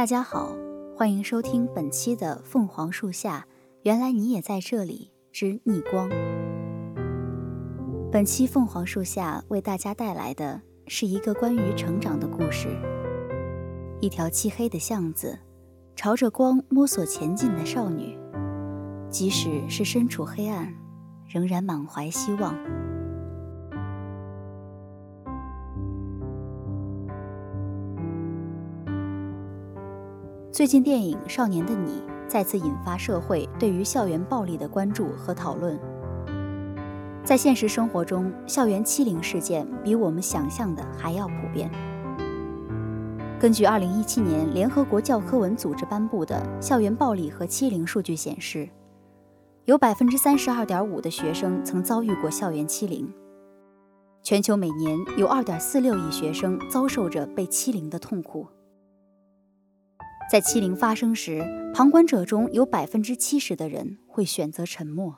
大家好，欢迎收听本期的《凤凰树下》，原来你也在这里之逆光。本期《凤凰树下》为大家带来的是一个关于成长的故事。一条漆黑的巷子，朝着光摸索前进的少女，即使是身处黑暗，仍然满怀希望。最近，电影《少年的你》再次引发社会对于校园暴力的关注和讨论。在现实生活中，校园欺凌事件比我们想象的还要普遍。根据2017年联合国教科文组织颁布的校园暴力和欺凌数据显示，有32.5%的学生曾遭遇过校园欺凌。全球每年有2.46亿学生遭受着被欺凌的痛苦。在欺凌发生时，旁观者中有百分之七十的人会选择沉默。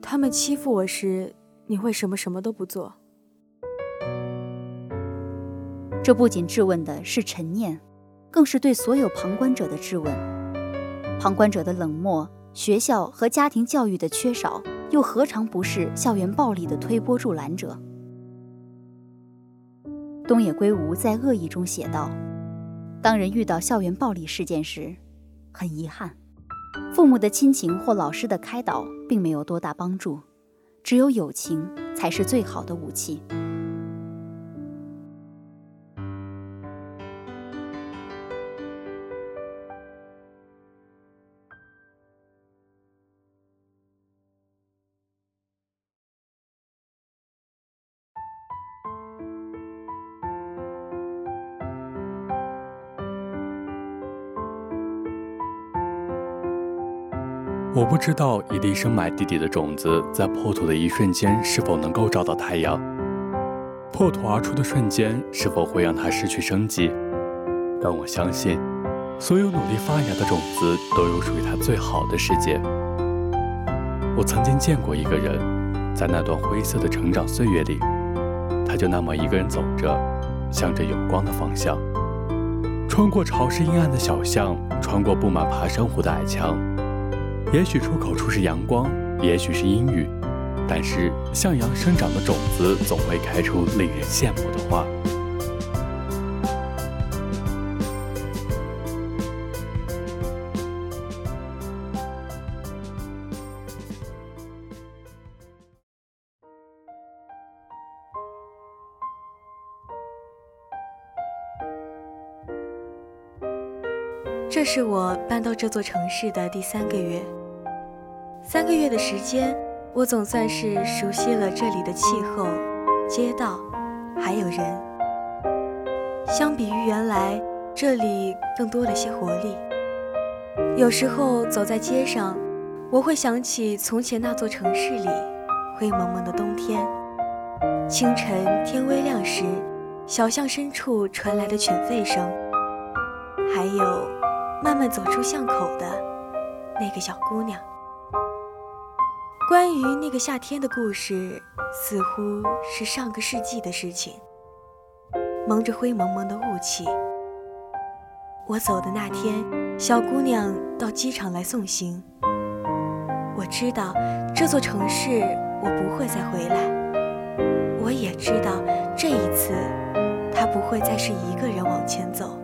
他们欺负我时，你为什么什么都不做？这不仅质问的是陈念，更是对所有旁观者的质问。旁观者的冷漠，学校和家庭教育的缺少，又何尝不是校园暴力的推波助澜者？东野圭吾在《恶意》中写道。当人遇到校园暴力事件时，很遗憾，父母的亲情或老师的开导并没有多大帮助，只有友情才是最好的武器。不知道一粒深埋地底的种子，在破土的一瞬间是否能够照到太阳。破土而出的瞬间，是否会让它失去生机？但我相信，所有努力发芽的种子，都有属于它最好的世界。我曾经见过一个人，在那段灰色的成长岁月里，他就那么一个人走着，向着有光的方向，穿过潮湿阴暗的小巷，穿过布满爬山虎的矮墙。也许出口处是阳光，也许是阴雨，但是向阳生长的种子总会开出令人羡慕的花。搬到这座城市的第三个月。三个月的时间，我总算是熟悉了这里的气候、街道，还有人。相比于原来，这里更多了些活力。有时候走在街上，我会想起从前那座城市里灰蒙蒙的冬天。清晨天微亮时，小巷深处传来的犬吠声，还有慢慢走出巷口的那个小姑娘。关于那个夏天的故事，似乎是上个世纪的事情。蒙着灰蒙蒙的雾气，我走的那天，小姑娘到机场来送行。我知道这座城市我不会再回来，我也知道这一次他不会再是一个人往前走。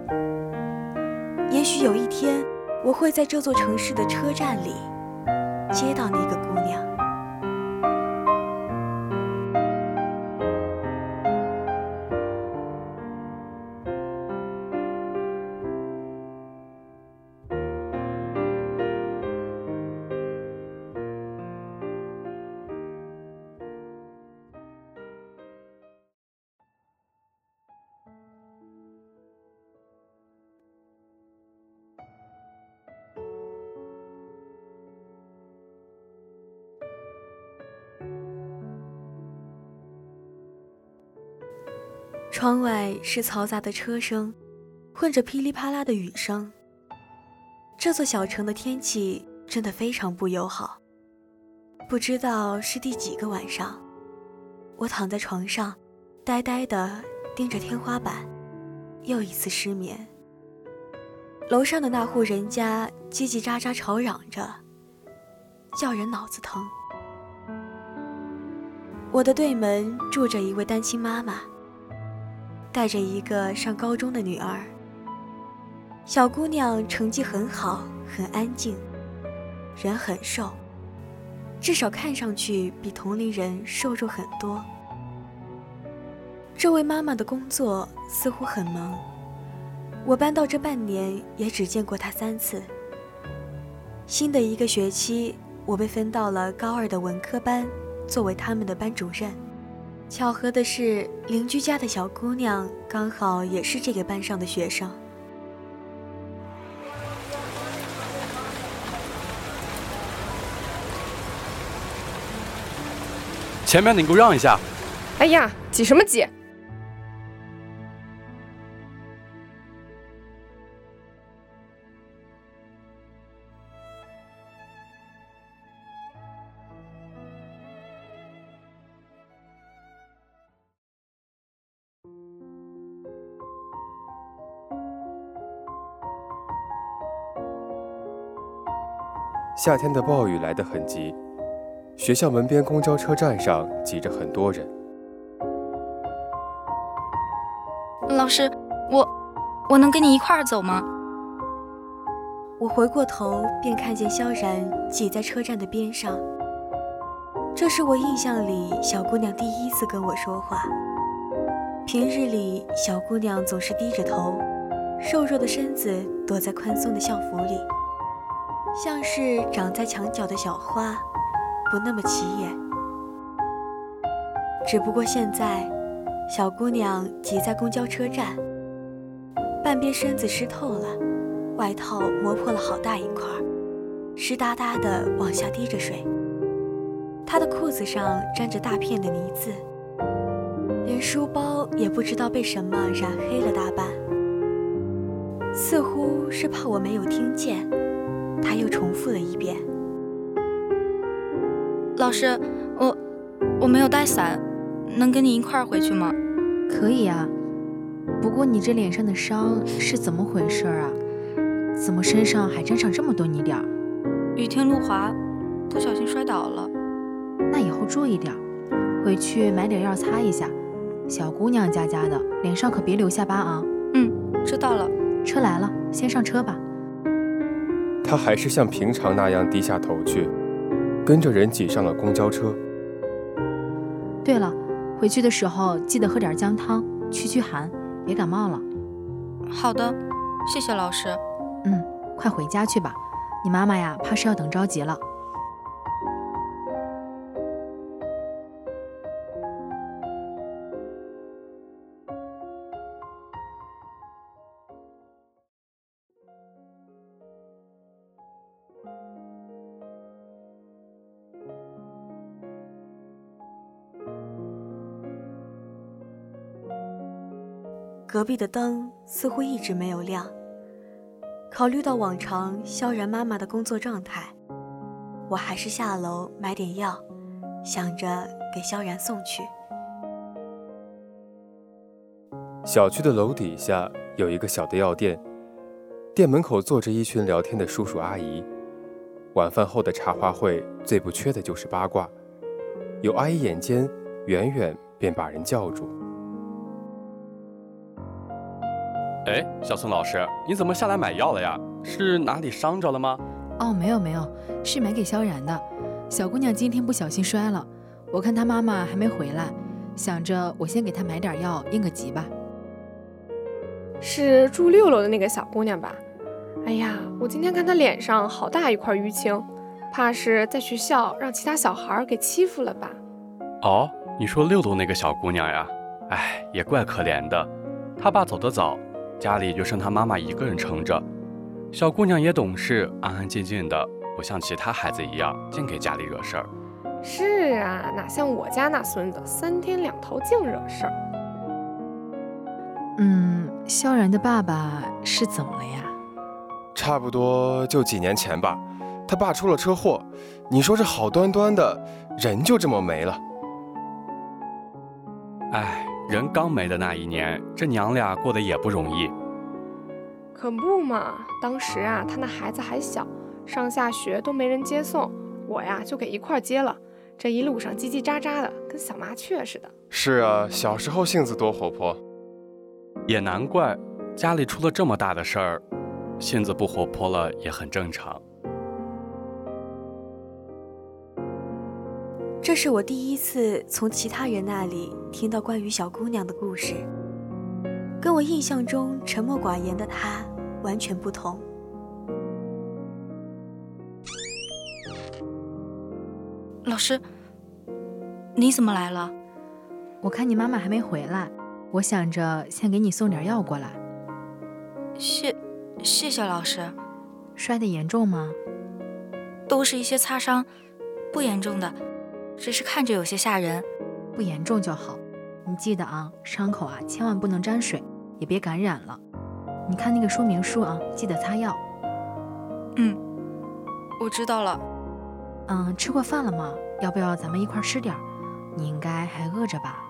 也许有一天，我会在这座城市的车站里接到那个姑娘。窗外是嘈杂的车声，混着噼里啪啦的雨声。这座小城的天气真的非常不友好。不知道是第几个晚上，我躺在床上，呆呆地盯着天花板，又一次失眠。楼上的那户人家叽叽喳喳吵嚷着，叫人脑子疼。我的对门住着一位单亲妈妈。带着一个上高中的女儿，小姑娘成绩很好，很安静，人很瘦，至少看上去比同龄人瘦弱很多。这位妈妈的工作似乎很忙，我搬到这半年也只见过她三次。新的一个学期，我被分到了高二的文科班，作为他们的班主任。巧合的是，邻居家的小姑娘刚好也是这个班上的学生。前面的，你给我让一下！哎呀，挤什么挤？夏天的暴雨来得很急，学校门边公交车站上挤着很多人。老师，我我能跟你一块儿走吗？我回过头便看见萧然挤在车站的边上。这是我印象里小姑娘第一次跟我说话。平日里，小姑娘总是低着头，瘦弱的身子躲在宽松的校服里。像是长在墙角的小花，不那么起眼。只不过现在，小姑娘挤在公交车站，半边身子湿透了，外套磨破了好大一块，湿哒哒的往下滴着水。她的裤子上沾着大片的泥渍，连书包也不知道被什么染黑了大半。似乎是怕我没有听见。他又重复了一遍：“老师，我我没有带伞，能跟你一块儿回去吗？”“可以啊，不过你这脸上的伤是怎么回事啊？怎么身上还沾上这么多泥点儿？”“雨天路滑，不小心摔倒了。”“那以后注意点，回去买点药擦一下。小姑娘家家的，脸上可别留下疤啊。”“嗯，知道了。”“车来了，先上车吧。”他还是像平常那样低下头去，跟着人挤上了公交车。对了，回去的时候记得喝点姜汤，驱驱寒，别感冒了。好的，谢谢老师。嗯，快回家去吧，你妈妈呀，怕是要等着急了。隔壁的灯似乎一直没有亮。考虑到往常萧然妈妈的工作状态，我还是下楼买点药，想着给萧然送去。小区的楼底下有一个小的药店，店门口坐着一群聊天的叔叔阿姨。晚饭后的茶话会最不缺的就是八卦。有阿姨眼尖，远远便把人叫住。哎，小宋老师，你怎么下来买药了呀？是哪里伤着了吗？哦，没有没有，是买给萧然的。小姑娘今天不小心摔了，我看她妈妈还没回来，想着我先给她买点药应个急吧。是住六楼的那个小姑娘吧？哎呀，我今天看她脸上好大一块淤青，怕是在学校让其他小孩给欺负了吧？哦，你说六楼那个小姑娘呀？哎，也怪可怜的，她爸走得早。家里就剩她妈妈一个人撑着，小姑娘也懂事，安安静静的，不像其他孩子一样净给家里惹事儿。是啊，哪像我家那孙子，三天两头净惹事儿。嗯，萧然的爸爸是怎么了呀？差不多就几年前吧，他爸出了车祸。你说这好端端的人就这么没了？哎。人刚没的那一年，这娘俩过得也不容易。可不嘛，当时啊，他那孩子还小，上下学都没人接送，我呀就给一块接了。这一路上叽叽喳喳的，跟小麻雀似的。是啊，小时候性子多活泼，也难怪家里出了这么大的事儿，性子不活泼了也很正常。这是我第一次从其他人那里听到关于小姑娘的故事，跟我印象中沉默寡言的她完全不同。老师，你怎么来了？我看你妈妈还没回来，我想着先给你送点药过来。谢，谢谢老师。摔得严重吗？都是一些擦伤，不严重的。只是看着有些吓人，不严重就好。你记得啊，伤口啊千万不能沾水，也别感染了。你看那个说明书啊，记得擦药。嗯，我知道了。嗯，吃过饭了吗？要不要咱们一块吃点？你应该还饿着吧？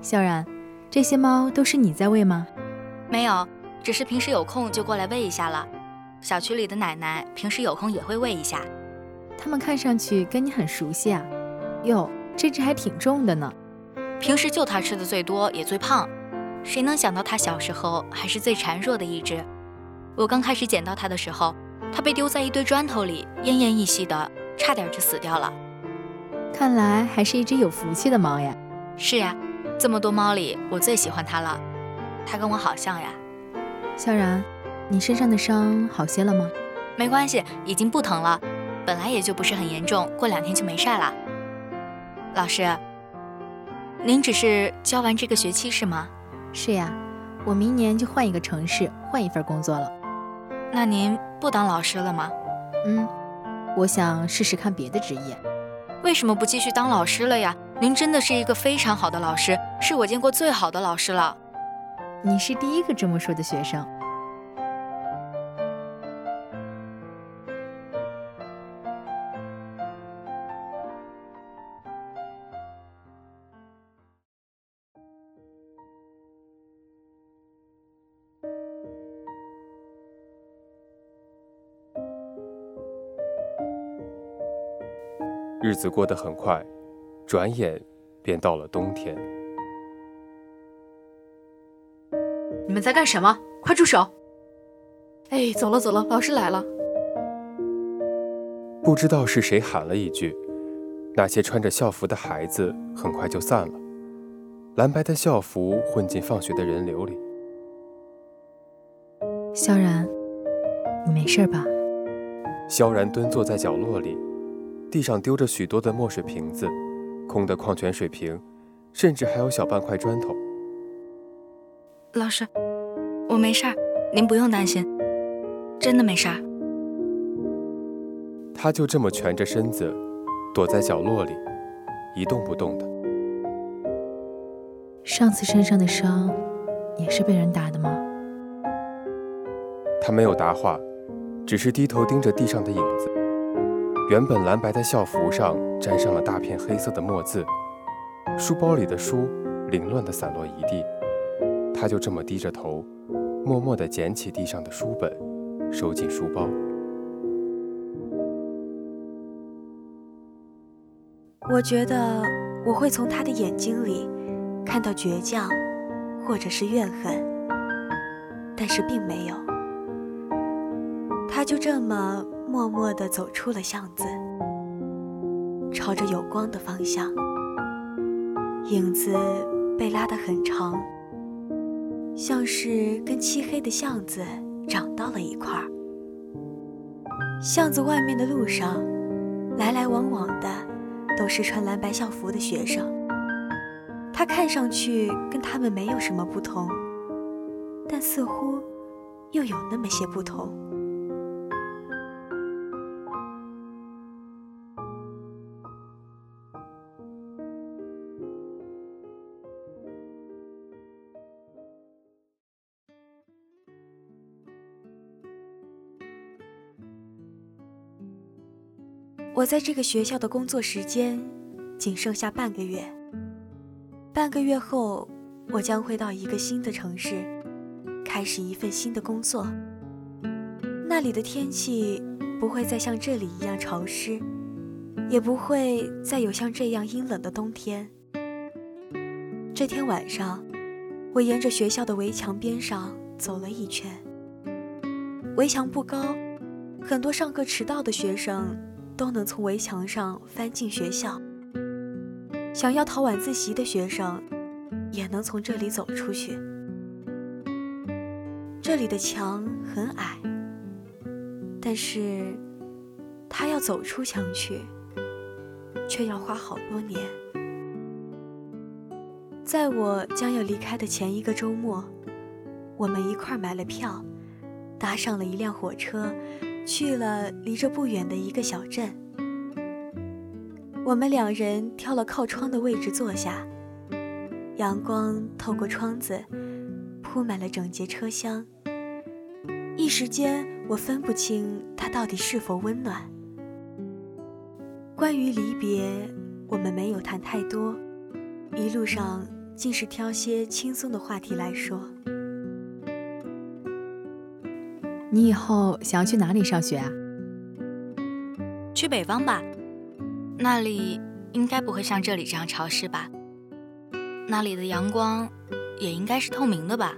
哎，萧然，这些猫都是你在喂吗？没有，只是平时有空就过来喂一下了。小区里的奶奶平时有空也会喂一下。它们看上去跟你很熟悉啊。哟，这只还挺重的呢。平时就它吃的最多，也最胖。谁能想到它小时候还是最孱弱的一只？我刚开始捡到它的时候，它被丢在一堆砖头里，奄奄一息的，差点就死掉了。看来还是一只有福气的猫呀。是呀。这么多猫里，我最喜欢它了。它跟我好像呀。萧然，你身上的伤好些了吗？没关系，已经不疼了。本来也就不是很严重，过两天就没事了。老师，您只是教完这个学期是吗？是呀，我明年就换一个城市，换一份工作了。那您不当老师了吗？嗯，我想试试看别的职业。为什么不继续当老师了呀？您真的是一个非常好的老师，是我见过最好的老师了。你是第一个这么说的学生。日子过得很快。转眼便到了冬天。你们在干什么？快住手！哎，走了走了，老师来了。不知道是谁喊了一句，那些穿着校服的孩子很快就散了，蓝白的校服混进放学的人流里。萧然，你没事吧？萧然蹲坐在角落里，地上丢着许多的墨水瓶子。空的矿泉水瓶，甚至还有小半块砖头。老师，我没事儿，您不用担心，真的没事儿。他就这么蜷着身子，躲在角落里，一动不动的。上次身上的伤，也是被人打的吗？他没有答话，只是低头盯着地上的影子。原本蓝白的校服上沾上了大片黑色的墨渍，书包里的书凌乱地散落一地。他就这么低着头，默默地捡起地上的书本，收进书包。我觉得我会从他的眼睛里看到倔强，或者是怨恨，但是并没有。他就这么默默地走出了巷子，朝着有光的方向，影子被拉得很长。像是跟漆黑的巷子长到了一块儿。巷子外面的路上，来来往往的都是穿蓝白校服的学生。他看上去跟他们没有什么不同，但似乎又有那么些不同。我在这个学校的工作时间仅剩下半个月。半个月后，我将会到一个新的城市，开始一份新的工作。那里的天气不会再像这里一样潮湿，也不会再有像这样阴冷的冬天。这天晚上，我沿着学校的围墙边上走了一圈。围墙不高，很多上课迟到的学生。都能从围墙上翻进学校。想要逃晚自习的学生，也能从这里走出去。这里的墙很矮，但是他要走出墙去，却要花好多年。在我将要离开的前一个周末，我们一块买了票，搭上了一辆火车。去了离这不远的一个小镇，我们两人挑了靠窗的位置坐下，阳光透过窗子铺满了整节车厢。一时间，我分不清它到底是否温暖。关于离别，我们没有谈太多，一路上尽是挑些轻松的话题来说。你以后想要去哪里上学啊？去北方吧，那里应该不会像这里这样潮湿吧？那里的阳光也应该是透明的吧？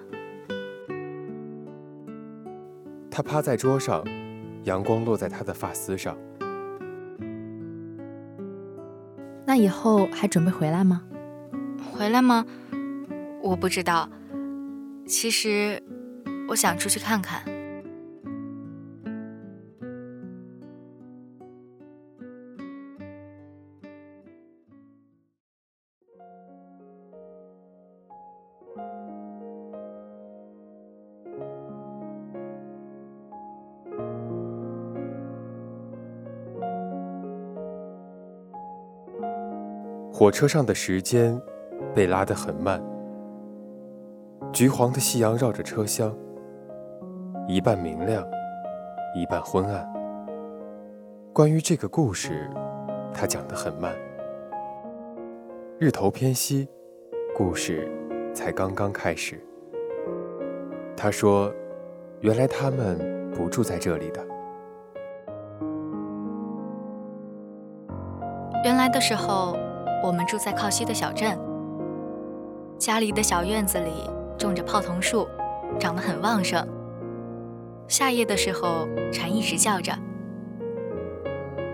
他趴在桌上，阳光落在他的发丝上。那以后还准备回来吗？回来吗？我不知道。其实，我想出去看看。火车上的时间被拉得很慢，橘黄的夕阳绕着车厢，一半明亮，一半昏暗。关于这个故事，他讲得很慢。日头偏西，故事才刚刚开始。他说：“原来他们不住在这里的。原来的时候。”我们住在靠西的小镇，家里的小院子里种着泡桐树，长得很旺盛。夏夜的时候，蝉一直叫着。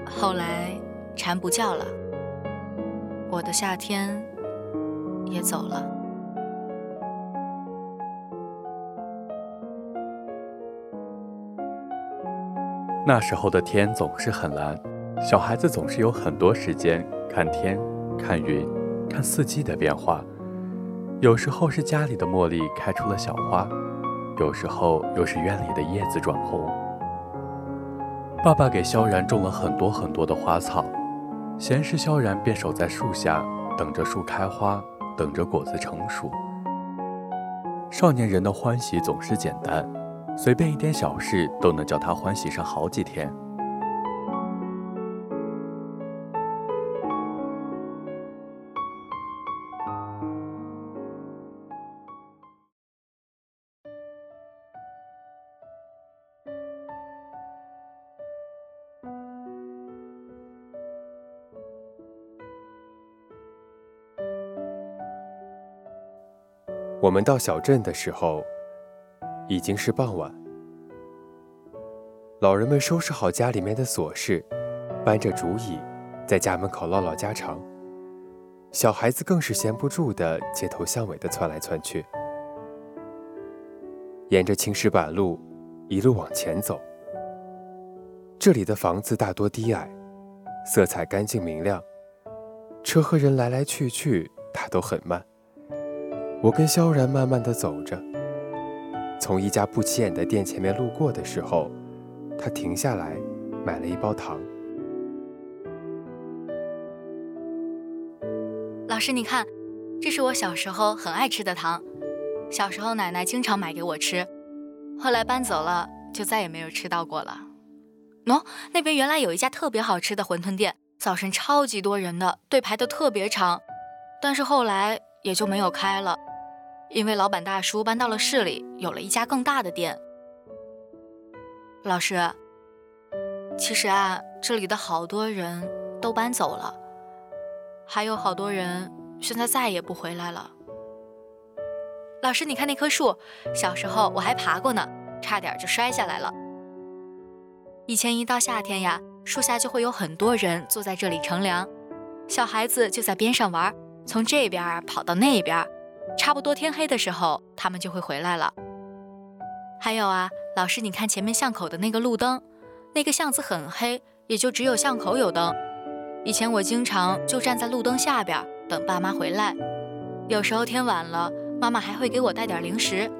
后来，蝉不叫了，我的夏天也走了。那时候的天总是很蓝，小孩子总是有很多时间看天。看云，看四季的变化，有时候是家里的茉莉开出了小花，有时候又是院里的叶子转红。爸爸给萧然种了很多很多的花草，闲时萧然便守在树下，等着树开花，等着果子成熟。少年人的欢喜总是简单，随便一点小事都能叫他欢喜上好几天。我们到小镇的时候，已经是傍晚。老人们收拾好家里面的琐事，搬着竹椅，在家门口唠唠家常。小孩子更是闲不住的，街头巷尾的窜来窜去。沿着青石板路，一路往前走。这里的房子大多低矮，色彩干净明亮，车和人来来去去，它都很慢。我跟萧然慢慢的走着，从一家不起眼的店前面路过的时候，他停下来买了一包糖。老师，你看，这是我小时候很爱吃的糖，小时候奶奶经常买给我吃，后来搬走了就再也没有吃到过了。喏，那边原来有一家特别好吃的馄饨店，早晨超级多人的，队排的特别长，但是后来也就没有开了。因为老板大叔搬到了市里，有了一家更大的店。老师，其实啊，这里的好多人都搬走了，还有好多人现在再也不回来了。老师，你看那棵树，小时候我还爬过呢，差点就摔下来了。以前一到夏天呀，树下就会有很多人坐在这里乘凉，小孩子就在边上玩，从这边跑到那边。差不多天黑的时候，他们就会回来了。还有啊，老师，你看前面巷口的那个路灯，那个巷子很黑，也就只有巷口有灯。以前我经常就站在路灯下边等爸妈回来，有时候天晚了，妈妈还会给我带点零食。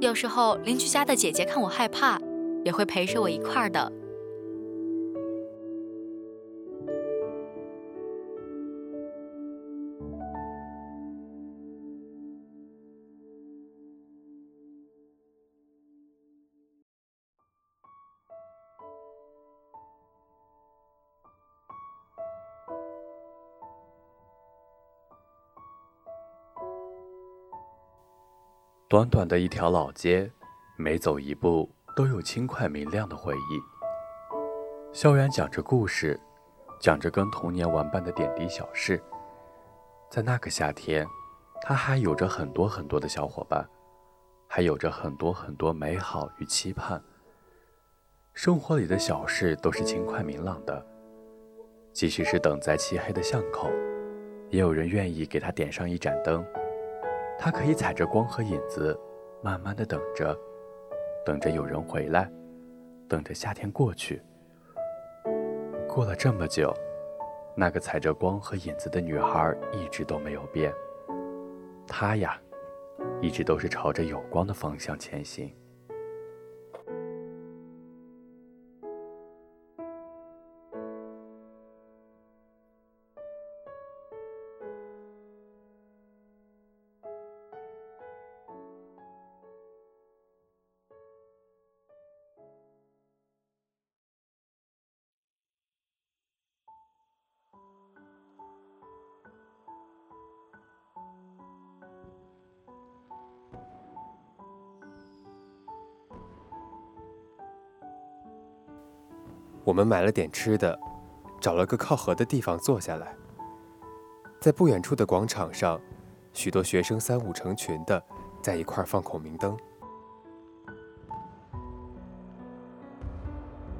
有时候邻居家的姐姐看我害怕，也会陪着我一块儿的。短短的一条老街，每走一步都有轻快明亮的回忆。校园讲着故事，讲着跟童年玩伴的点滴小事。在那个夏天，他还有着很多很多的小伙伴，还有着很多很多美好与期盼。生活里的小事都是轻快明朗的，即使是等在漆黑的巷口，也有人愿意给他点上一盏灯。他可以踩着光和影子，慢慢的等着，等着有人回来，等着夏天过去。过了这么久，那个踩着光和影子的女孩一直都没有变。她呀，一直都是朝着有光的方向前行。我们买了点吃的，找了个靠河的地方坐下来。在不远处的广场上，许多学生三五成群的在一块放孔明灯。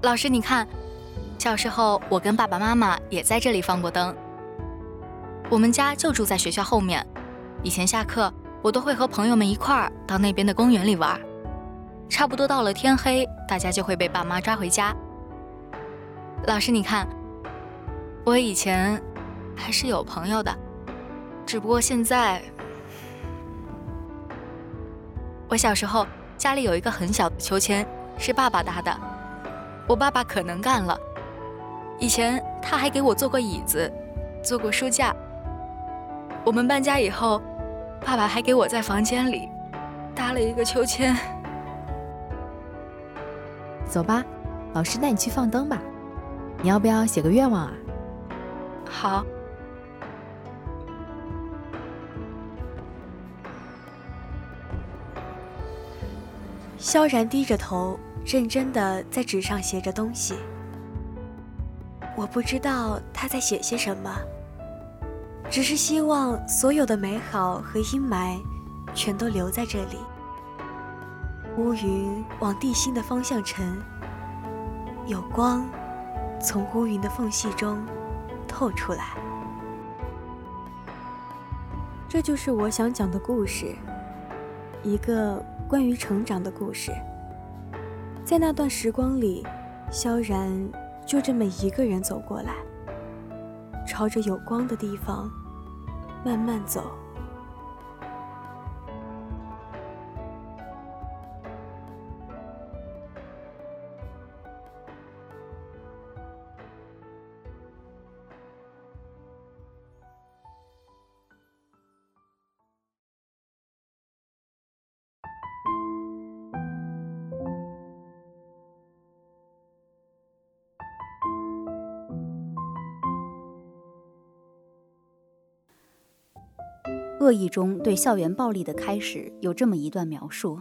老师，你看，小时候我跟爸爸妈妈也在这里放过灯。我们家就住在学校后面，以前下课我都会和朋友们一块儿到那边的公园里玩。差不多到了天黑，大家就会被爸妈抓回家。老师，你看，我以前还是有朋友的，只不过现在，我小时候家里有一个很小的秋千，是爸爸搭的，我爸爸可能干了。以前他还给我做过椅子，做过书架。我们搬家以后，爸爸还给我在房间里搭了一个秋千。走吧，老师带你去放灯吧。你要不要写个愿望啊？好。萧然低着头，认真的在纸上写着东西。我不知道他在写些什么，只是希望所有的美好和阴霾，全都留在这里。乌云往地心的方向沉，有光从乌云的缝隙中透出来。这就是我想讲的故事，一个关于成长的故事。在那段时光里，萧然就这么一个人走过来，朝着有光的地方慢慢走。恶意中对校园暴力的开始有这么一段描述，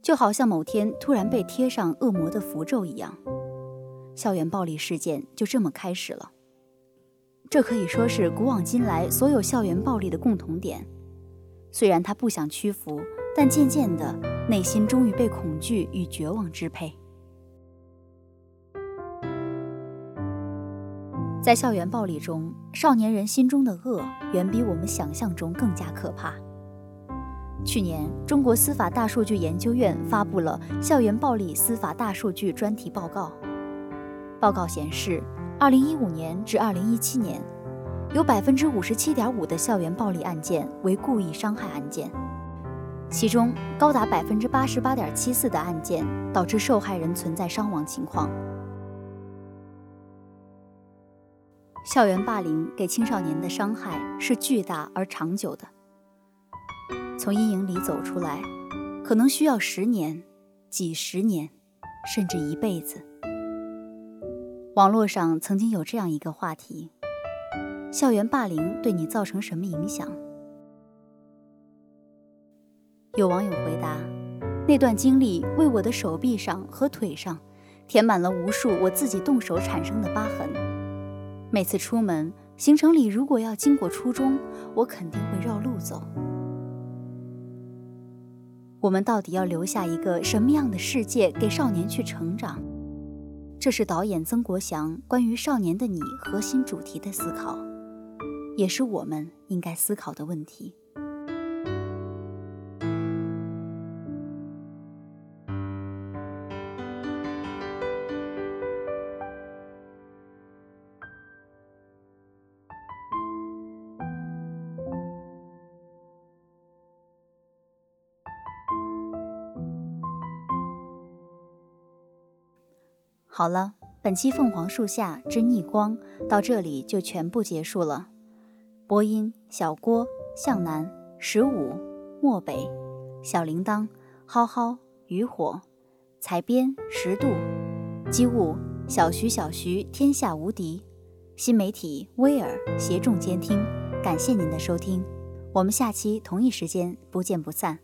就好像某天突然被贴上恶魔的符咒一样，校园暴力事件就这么开始了。这可以说是古往今来所有校园暴力的共同点。虽然他不想屈服，但渐渐的，内心终于被恐惧与绝望支配。在校园暴力中，少年人心中的恶远比我们想象中更加可怕。去年，中国司法大数据研究院发布了《校园暴力司法大数据专题报告》。报告显示，2015年至2017年，有57.5%的校园暴力案件为故意伤害案件，其中高达88.74%的案件导致受害人存在伤亡情况。校园霸凌给青少年的伤害是巨大而长久的。从阴影里走出来，可能需要十年、几十年，甚至一辈子。网络上曾经有这样一个话题：校园霸凌对你造成什么影响？有网友回答：那段经历为我的手臂上和腿上填满了无数我自己动手产生的疤痕。每次出门，行程里如果要经过初中，我肯定会绕路走。我们到底要留下一个什么样的世界给少年去成长？这是导演曾国祥关于《少年的你》核心主题的思考，也是我们应该思考的问题。好了，本期《凤凰树下之逆光》到这里就全部结束了。播音：小郭、向南、十五、漠北、小铃铛、蒿蒿、渔火、采编：十度、机务：小徐、小徐、天下无敌。新媒体：威尔协众监听。感谢您的收听，我们下期同一时间不见不散。